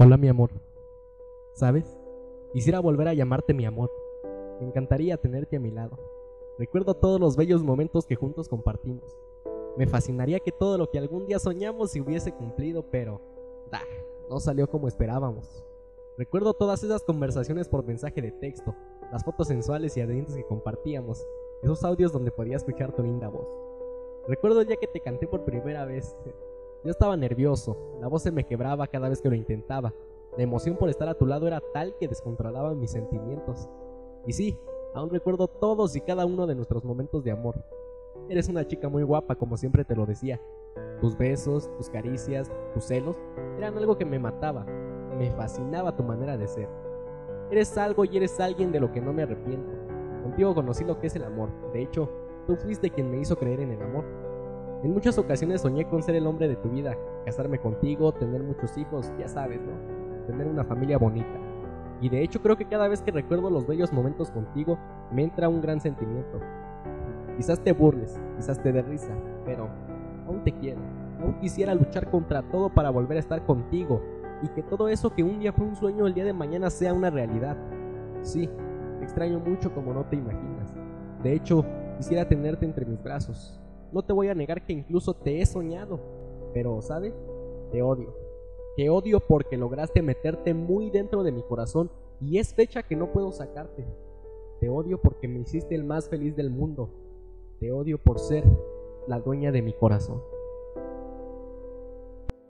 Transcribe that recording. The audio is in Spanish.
Hola mi amor. ¿Sabes? Quisiera volver a llamarte mi amor. Me encantaría tenerte a mi lado. Recuerdo todos los bellos momentos que juntos compartimos. Me fascinaría que todo lo que algún día soñamos se hubiese cumplido, pero... ¡Dah! No salió como esperábamos. Recuerdo todas esas conversaciones por mensaje de texto, las fotos sensuales y ardientes que compartíamos, esos audios donde podía escuchar tu linda voz. Recuerdo el día que te canté por primera vez. Yo estaba nervioso, la voz se me quebraba cada vez que lo intentaba. La emoción por estar a tu lado era tal que descontrolaba mis sentimientos. Y sí, aún recuerdo todos y cada uno de nuestros momentos de amor. Eres una chica muy guapa, como siempre te lo decía. Tus besos, tus caricias, tus celos eran algo que me mataba. Me fascinaba tu manera de ser. Eres algo y eres alguien de lo que no me arrepiento. Contigo conocí lo que es el amor. De hecho, tú fuiste quien me hizo creer en el amor. En muchas ocasiones soñé con ser el hombre de tu vida, casarme contigo, tener muchos hijos, ya sabes, ¿no? Tener una familia bonita. Y de hecho creo que cada vez que recuerdo los bellos momentos contigo, me entra un gran sentimiento. Quizás te burles, quizás te dé risa, pero aún te quiero. Aún quisiera luchar contra todo para volver a estar contigo y que todo eso que un día fue un sueño el día de mañana sea una realidad. Sí, te extraño mucho como no te imaginas. De hecho, quisiera tenerte entre mis brazos, no te voy a negar que incluso te he soñado, pero, ¿sabes? Te odio. Te odio porque lograste meterte muy dentro de mi corazón y es fecha que no puedo sacarte. Te odio porque me hiciste el más feliz del mundo. Te odio por ser la dueña de mi corazón.